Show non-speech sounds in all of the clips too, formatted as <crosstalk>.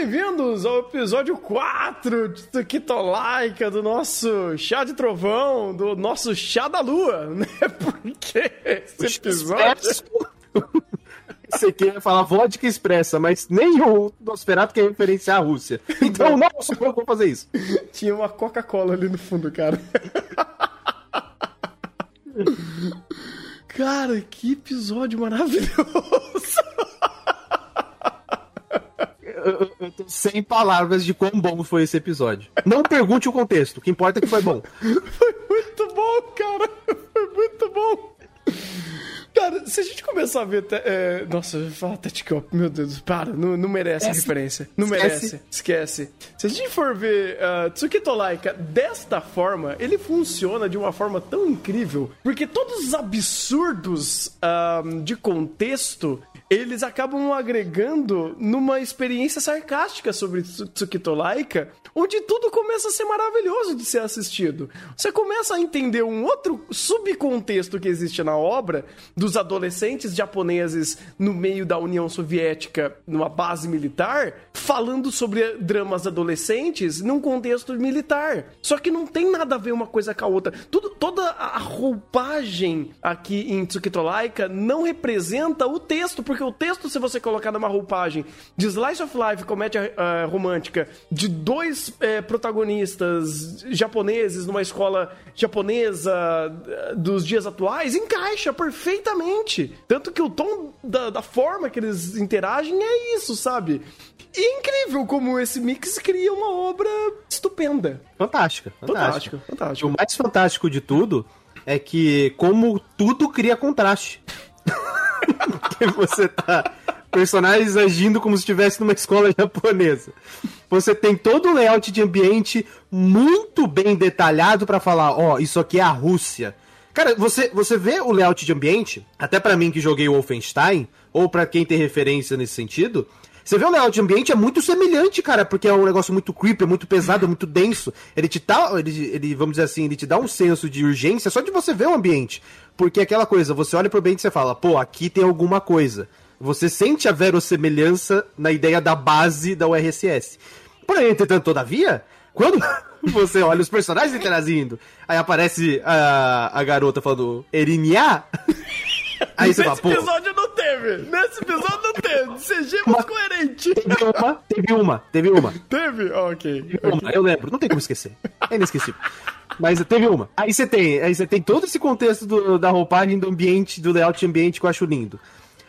Bem-vindos ao episódio 4 de Tukitolaica, do nosso chá de trovão, do nosso chá da lua, <laughs> né? Porque esse episódio... Você quer falar vodka expressa, mas nem o Nosferatu quer referenciar a Rússia. <laughs> Então, não, eu vou fazer isso. Tinha uma Coca-Cola ali no fundo, cara. <laughs> Cara, que episódio maravilhoso! Eu, tô sem palavras de quão bom foi esse episódio. Não pergunte o contexto, o que importa é que foi bom. <laughs> Foi muito bom, cara! Foi muito bom! Cara, se a gente começar a ver. É, nossa, eu falar Tetcop, meu Deus, para, não, não merece a referência. Não esquece. merece, esquece. Se a gente for ver uh, Tsukito Laika desta forma, ele funciona de uma forma tão incrível, porque todos os absurdos uh, de contexto eles acabam agregando numa experiência sarcástica sobre Tsukito Laika, onde tudo começa a ser maravilhoso de ser assistido. Você começa a entender um outro subcontexto que existe na obra dos adolescentes japoneses no meio da União Soviética, numa base militar, falando sobre dramas adolescentes num contexto militar. Só que não tem nada a ver uma coisa com a outra. Tudo, toda a roupagem aqui em Tsukito Laika não representa o texto, porque o texto, se você colocar numa roupagem de Slice of Life, comédia uh, romântica, de dois uh, protagonistas japoneses numa escola japonesa uh, dos dias atuais, encaixa perfeitamente. Tanto que o tom da, da forma que eles interagem é isso, sabe? E é incrível como esse mix cria uma obra estupenda. Fantástica. Fantástica. Fantástica. O mais fantástico de tudo é que, como tudo cria contraste. <laughs> Porque você tá. Personagens agindo como se estivesse numa escola japonesa. Você tem todo o layout de ambiente muito bem detalhado para falar, ó, oh, isso aqui é a Rússia. Cara, você, você vê o layout de ambiente, até para mim que joguei o Wolfenstein, ou para quem tem referência nesse sentido, você vê o layout de ambiente é muito semelhante, cara, porque é um negócio muito creepy, é muito pesado, é muito denso. Ele te dá, ele, ele, vamos dizer assim, ele te dá um senso de urgência só de você ver o ambiente. Porque é aquela coisa, você olha pro ambiente e você fala, pô, aqui tem alguma coisa. Você sente a verossemelhança na ideia da base da URSS. Porém, entretanto, todavia, quando <laughs> você olha os personagens interagindo, aí aparece a, a garota falando Erinha. <laughs> Aí você Nesse fala, episódio não teve. Nesse episódio não teve. <laughs> Sejamos coerentes. Teve uma, teve uma, teve uma. Teve? Ok. Teve okay. Uma, eu lembro, não tem como esquecer. É inesquecível. Mas teve uma. Aí você tem, aí você tem todo esse contexto do, da roupagem, do ambiente, do layout ambiente que eu acho lindo.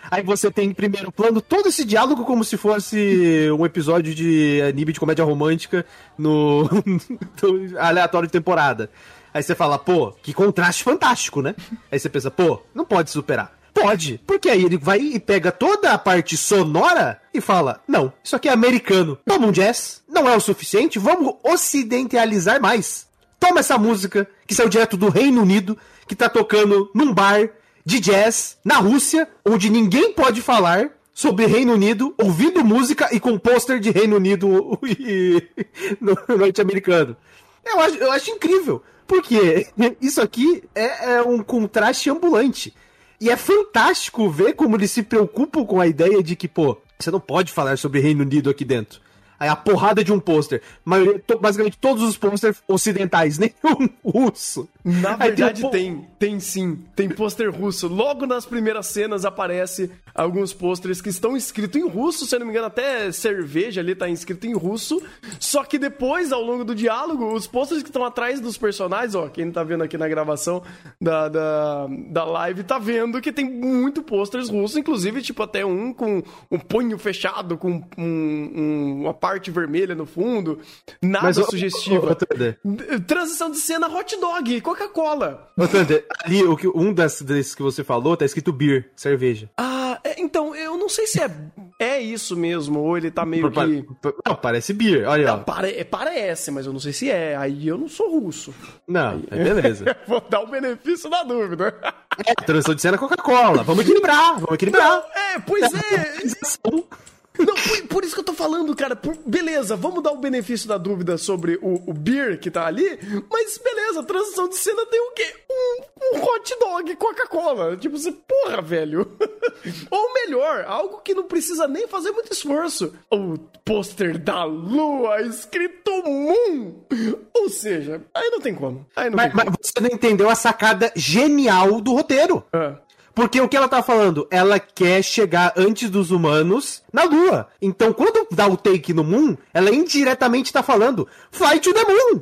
Aí você tem em primeiro plano todo esse diálogo como se fosse um episódio de anime de comédia romântica no, <laughs> no aleatório de temporada. Aí você fala, pô, que contraste fantástico, né? Aí você pensa, pô, não pode superar. Pode, porque aí ele vai e pega toda a parte sonora e fala: Não, isso aqui é americano. Toma um jazz, não é o suficiente, vamos ocidentalizar mais. Toma essa música que saiu direto do Reino Unido, que tá tocando num bar de jazz na Rússia, onde ninguém pode falar sobre Reino Unido, ouvindo música e com pôster de Reino Unido <laughs> e norte-americano. Eu acho, eu acho incrível. Porque <laughs> isso aqui é, é um contraste ambulante. E é fantástico ver como eles se preocupam com a ideia de que, pô, você não pode falar sobre Reino Unido aqui dentro. A porrada de um pôster. Basicamente todos os pôsteres ocidentais, <laughs> nenhum russo. Na verdade tem, tem, tem, sim. Tem pôster russo. Logo nas primeiras cenas aparece alguns pôsteres que estão escritos em russo, se eu não me engano, até cerveja ali tá escrito em russo. Só que depois, ao longo do diálogo, os pôsteres que estão atrás dos personagens, ó, quem tá vendo aqui na gravação da, da, da live tá vendo que tem muito pôsteres russos, inclusive, tipo, até um com um punho fechado, com um, um, uma parte vermelha no fundo. Nada Mas, sugestiva. Transição de cena hot dog, Coca-Cola. ali o que, um das, desses que você falou tá escrito beer, cerveja. Ah, é, então, eu não sei se é, é isso mesmo, ou ele tá meio que. Não, parece beer, olha. Não, pare, é, parece, mas eu não sei se é. Aí eu não sou russo. Não, é beleza. <laughs> Vou dar o benefício da dúvida. É, transição de cena Coca-Cola. Vamos equilibrar, vamos equilibrar. Não, é, pois é. Não, por, isso que eu tô falando, cara. Por, beleza, vamos dar o benefício da dúvida sobre o, o Beer que tá ali, mas beleza, a transição de cena tem o quê? Um, um hot dog Coca-Cola. Tipo, você, porra, velho. <laughs> Ou melhor, algo que não precisa nem fazer muito esforço. O pôster da lua escrito Moon. Ou seja, aí não tem como. Não Mas, tem mas você não entendeu a sacada genial do roteiro. como. Porque o que ela tá falando? Ela quer chegar antes dos humanos na Lua. Então, quando dá o take no Moon, ela indiretamente tá falando Fly to the Moon!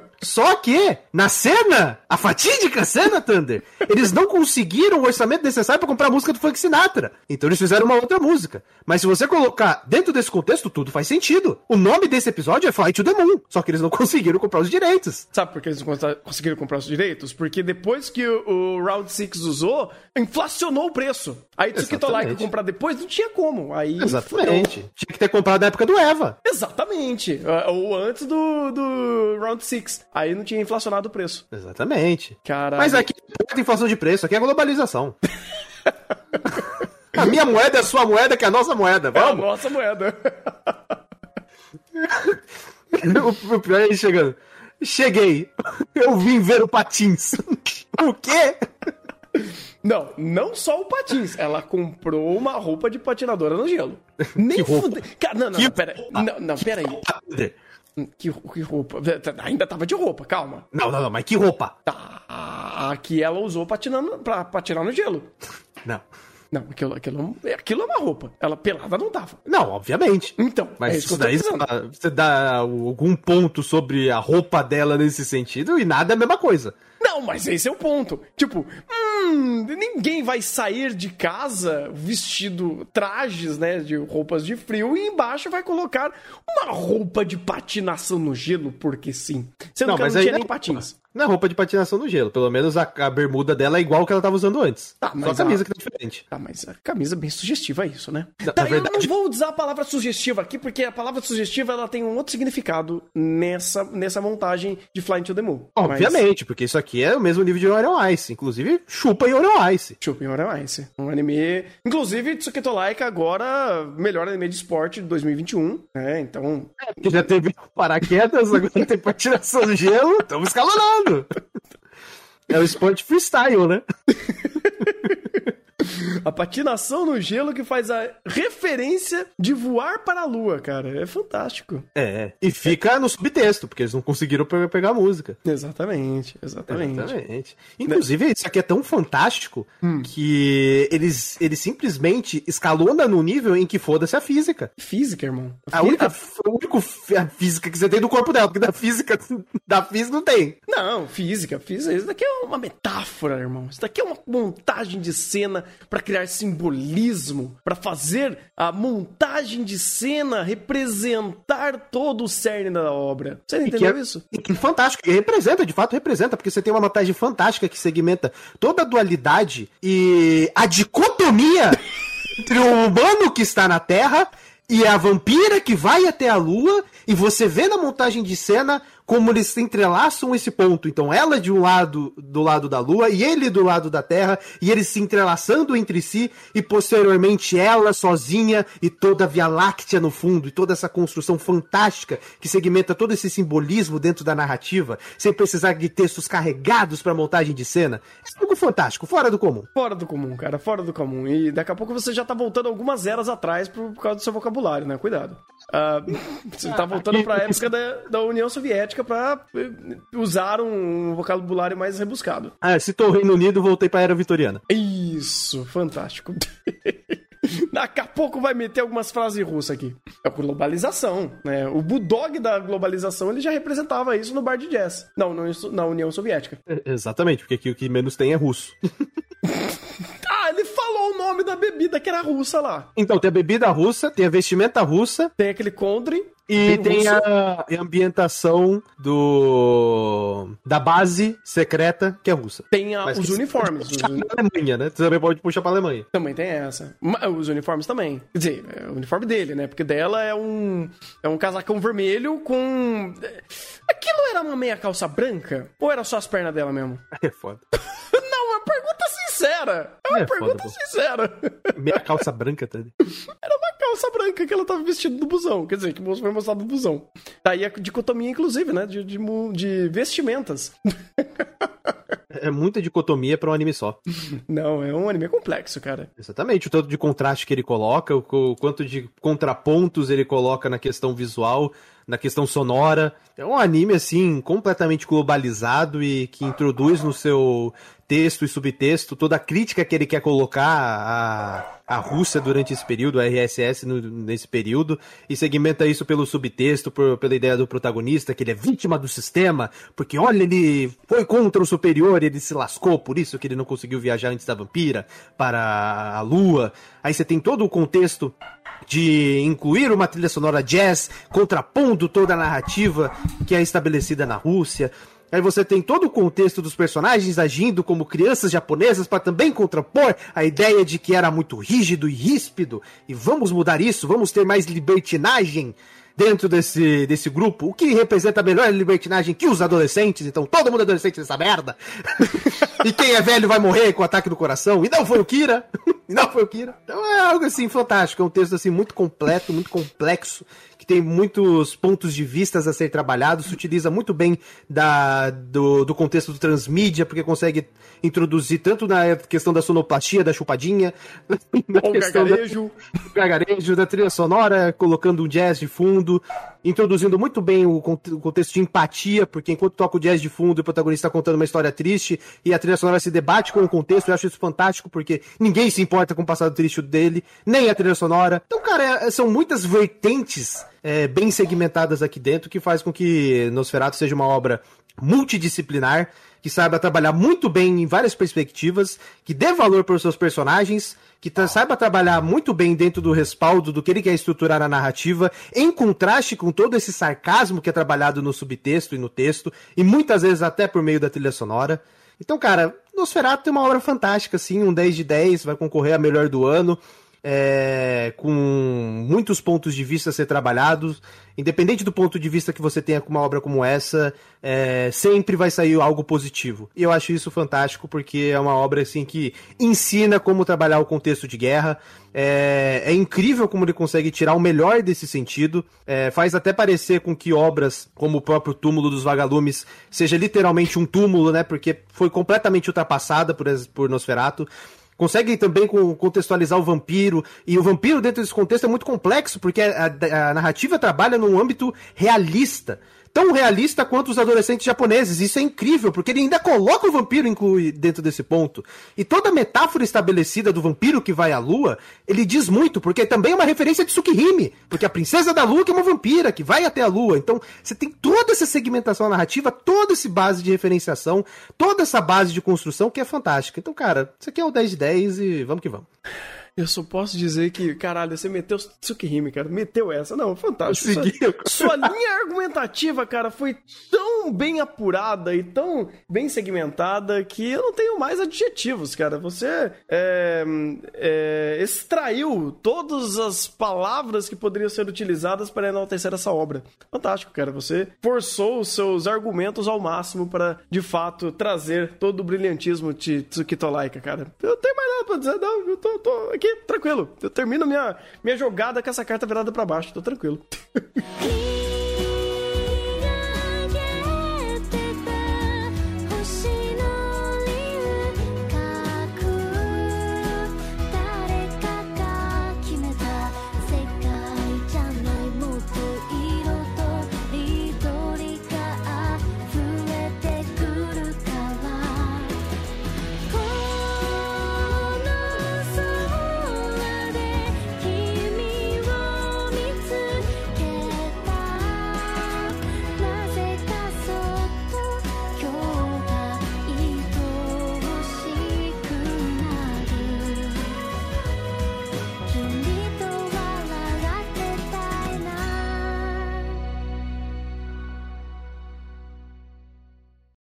<laughs> Só que, na cena, a fatídica cena, Thunder, eles não conseguiram o orçamento necessário pra comprar a música do Frank Sinatra. Então eles fizeram uma outra música. Mas se você colocar dentro desse contexto, tudo faz sentido. O nome desse episódio é Fly to the Moon. Só que eles não <laughs> conseguiram comprar os direitos. Sabe por que eles não conseguiram comprar os direitos? Porque depois que o, o Round 6 usou, inflacionou o preço. Aí Tsukito Like Exatamente. comprar depois não tinha como. Aí Exatamente. Tinha que ter comprado na época do Eva. Exatamente. Ah, Ou antes do, do Round 6. Aí não tinha inflacionado o preço. Exatamente. Caralho. Mas aqui não tem inflação de preço, aqui é globalização. a minha moeda é a sua moeda, que é a nossa moeda. É a Vamos? nossa moeda. <laughs> o, pior é chegando. Cheguei. Eu vim ver o Patins. <laughs> o quê? Não, não só o patins. Ela comprou uma roupa de patinadora no gelo. <laughs> Nem Que roupa? fude... Cara, não, não, não, pera. Não, não, pera aí. Que, que roupa? Ainda tava de roupa, calma. Não, não, não, mas que roupa? Tá, aqui ela usou patinando, pra patinar no gelo. Não. Não, aquilo, aquilo, aquilo é uma roupa. Ela pelada não tava. Não, obviamente. Então, Mas é isso que daí dizendo. você dá- você dá algum ponto sobre a roupa dela nesse sentido e nada é a mesma coisa. Não, mas esse é o ponto. Tipo, hum, ninguém vai sair de casa vestido trajes, né, de roupas de frio e embaixo vai colocar uma roupa de patinação no gelo, porque sim. Sendo que ela não tinha não nem patins. É roupa de patinação no gelo. Pelo menos a, a bermuda dela é igual que ela tava usando antes. Tá, Só mas a camisa a- que tá diferente. Tá, mas a camisa é bem sugestiva é isso, né? Na- tá, na eu não verdade- vou usar a palavra sugestiva aqui, porque a palavra sugestiva ela tem um outro significado nessa, nessa montagem de Flying to the Moon. Mas- Obviamente, porque isso aqui é o mesmo nível de Orion Ice. Inclusive, chupa em Orion Ice. Chupin Orion Ice. Um anime. Inclusive, Tsuketo Laika agora, melhor anime de esporte de 2021. né? então. Que já teve <laughs> paraquedas, agora tem patinação no gelo. Estamos escalonando. É o esporte freestyle, né? <laughs> <laughs> A patinação no gelo que faz a referência de voar para a lua, cara. É fantástico. É. E fica no subtexto, porque eles não conseguiram pe- pegar a música. Exatamente, exatamente. Exatamente. Inclusive, isso aqui é tão fantástico que eles, eles simplesmente escalonam no nível em que foda-se a física. Física, irmão. A única, a única a física que você tem do corpo dela, porque da física, <laughs> da física não tem. Não, física, física. Isso daqui é uma metáfora, irmão. Isso daqui é uma montagem de cena pra criar simbolismo, pra fazer a montagem de cena representar todo o cerne da obra. Você entendeu é- isso? E que fantástico, e representa, de fato representa, porque você tem uma montagem fantástica que segmenta toda a dualidade e a dicotomia <laughs> entre o humano que está na Terra e a vampira que vai até a Lua, e você vê na montagem de cena como eles se entrelaçam esse ponto. Então, ela de um lado do lado da Lua e ele do lado da Terra, e eles se entrelaçando entre si, e posteriormente ela sozinha e toda a Via Láctea no fundo, e toda essa construção fantástica que segmenta todo esse simbolismo dentro da narrativa, sem precisar de textos carregados para montagem de cena. É algo fantástico, fora do comum. Fora do comum, cara, fora do comum. E daqui a pouco você já tá voltando algumas eras atrás por, causa do seu vocabulário, né? Cuidado. Ah, <laughs> você tá voltando pra época da, da União Soviética pra eh, usar um vocabulário mais rebuscado. Ah, citou o Reino Unido, voltei pra Era Vitoriana. Isso, fantástico. <laughs> Daqui a pouco vai meter algumas frases russas aqui. É a globalização, né? O Bulldog da globalização, ele já representava isso no bar de jazz. Não, não na União Soviética. É, Exatamente, porque aqui o que menos tem é russo. <laughs> Ah, ele falou o nome da bebida que era russa lá. Então, tem a bebida russa, tem a vestimenta russa, Tem aquele Condre. E Tem a ambientação do da base secreta que é russa. Tem a- os uniformes. os Puxa uni- pra Alemanha, né? Você também pode puxar pra Alemanha. Também tem essa. Os uniformes também. Quer dizer, é o uniforme dele, né? Porque dela é um é um casacão vermelho com. Aquilo era uma meia calça branca? Ou era só as pernas dela mesmo? <laughs> É foda. Não, uma pergunta sincera. É uma É foda, pergunta pô. sincera. Meia calça branca, tá? <laughs> Era calça branca que ela tava vestindo no busão. Quer dizer, que foi mostrado no busão. Daí a dicotomia, inclusive, né? De, de, de vestimentas. <laughs> É muita dicotomia para um anime só. Não, é um anime complexo, cara. Exatamente, o tanto de contraste que ele coloca, o, o quanto de contrapontos ele coloca na questão visual, na questão sonora. É um anime, assim, completamente globalizado e que introduz no seu texto e subtexto toda a crítica que ele quer colocar à, à Rússia durante esse período, a RSS no, nesse período, e segmenta isso pelo subtexto, por, pela ideia do protagonista, que ele é vítima do sistema, porque olha, ele foi contra o superior ele se lascou, por isso que ele não conseguiu viajar antes da vampira para a lua. Aí você tem todo o contexto de incluir uma trilha sonora jazz, contrapondo toda a narrativa que é estabelecida na Rússia. Aí você tem todo o contexto dos personagens agindo como crianças japonesas para também contrapor a ideia de que era muito rígido e ríspido. E vamos mudar isso, vamos ter mais libertinagem dentro desse, desse grupo, o que representa a melhor libertinagem que os adolescentes, então todo mundo é adolescente nessa merda. <laughs> e quem é velho vai morrer com ataque do coração, e não foi o Kira. <laughs> e não foi o Kira. Então é algo assim fantástico, é um texto assim muito completo, muito complexo, que tem muitos pontos de vistas a ser trabalhados, se utiliza muito bem da, do, do contexto do transmídia, porque consegue introduzir tanto na questão da sonoplastia, da chupadinha, <laughs> na o questão gargarejo. Da, do gargarejo, da trilha sonora, colocando um jazz de fundo, introduzindo muito bem o, o contexto de empatia, porque enquanto toca o jazz de fundo, o protagonista está contando uma história triste e a trilha sonora se debate com o contexto, eu acho isso fantástico, porque ninguém se importa com o passado triste dele, nem a trilha sonora. Então, cara, é, são muitas vertentes é, bem segmentadas aqui dentro que faz com que Nosferatu seja uma obra multidisciplinar, que saiba trabalhar muito bem em várias perspectivas, que dê valor para os seus personagens, que saiba trabalhar muito bem dentro do respaldo do que ele quer estruturar na narrativa, em contraste com todo esse sarcasmo que é trabalhado no subtexto e no texto, e muitas vezes até por meio da trilha sonora. Então, cara, Nosferatu é uma obra fantástica, assim, um 10 de 10, vai concorrer a melhor do ano é, com muitos pontos de vista a ser trabalhados. Independente do ponto de vista que você tenha com uma obra como essa, é, sempre vai sair algo positivo. E eu acho isso fantástico porque é uma obra assim que ensina como trabalhar o contexto de guerra. É, é incrível como ele consegue tirar o melhor desse sentido. É, faz até parecer com que obras como o próprio Túmulo dos Vagalumes seja literalmente um túmulo, né? Porque foi completamente ultrapassada por, por Nosferatu. Consegue também contextualizar o vampiro. E o vampiro, dentro desse contexto, é muito complexo, porque a, a, a narrativa trabalha num âmbito realista tão realista quanto os adolescentes japoneses. Isso é incrível, porque ele ainda coloca o vampiro inclui dentro desse ponto. E toda a metáfora estabelecida do vampiro que vai à lua, ele diz muito, porque também é uma referência de Tsukihime, porque a princesa da lua que é uma vampira, que vai até a lua. Então, você tem toda essa segmentação narrativa, toda essa base de referenciação, toda essa base de construção que é fantástica. Então, cara, isso aqui é o 10 de 10 e vamos que vamos. Eu só posso dizer que, caralho, você meteu Tsukihime, cara. Meteu essa. Não, fantástico. Sua, sua linha argumentativa, cara, foi tão bem apurada e tão bem segmentada que eu não tenho mais adjetivos, cara. Você é, é, extraiu todas as palavras que poderiam ser utilizadas para enaltecer essa obra. Fantástico, cara. Você forçou os seus argumentos ao máximo para, de fato, trazer todo o brilhantismo de Tsukitolaika, cara. Eu não tenho mais nada pra dizer, não. Eu tô, tô aqui tranquilo. Eu termino minha, minha jogada com essa carta virada para baixo, tô tranquilo. <laughs>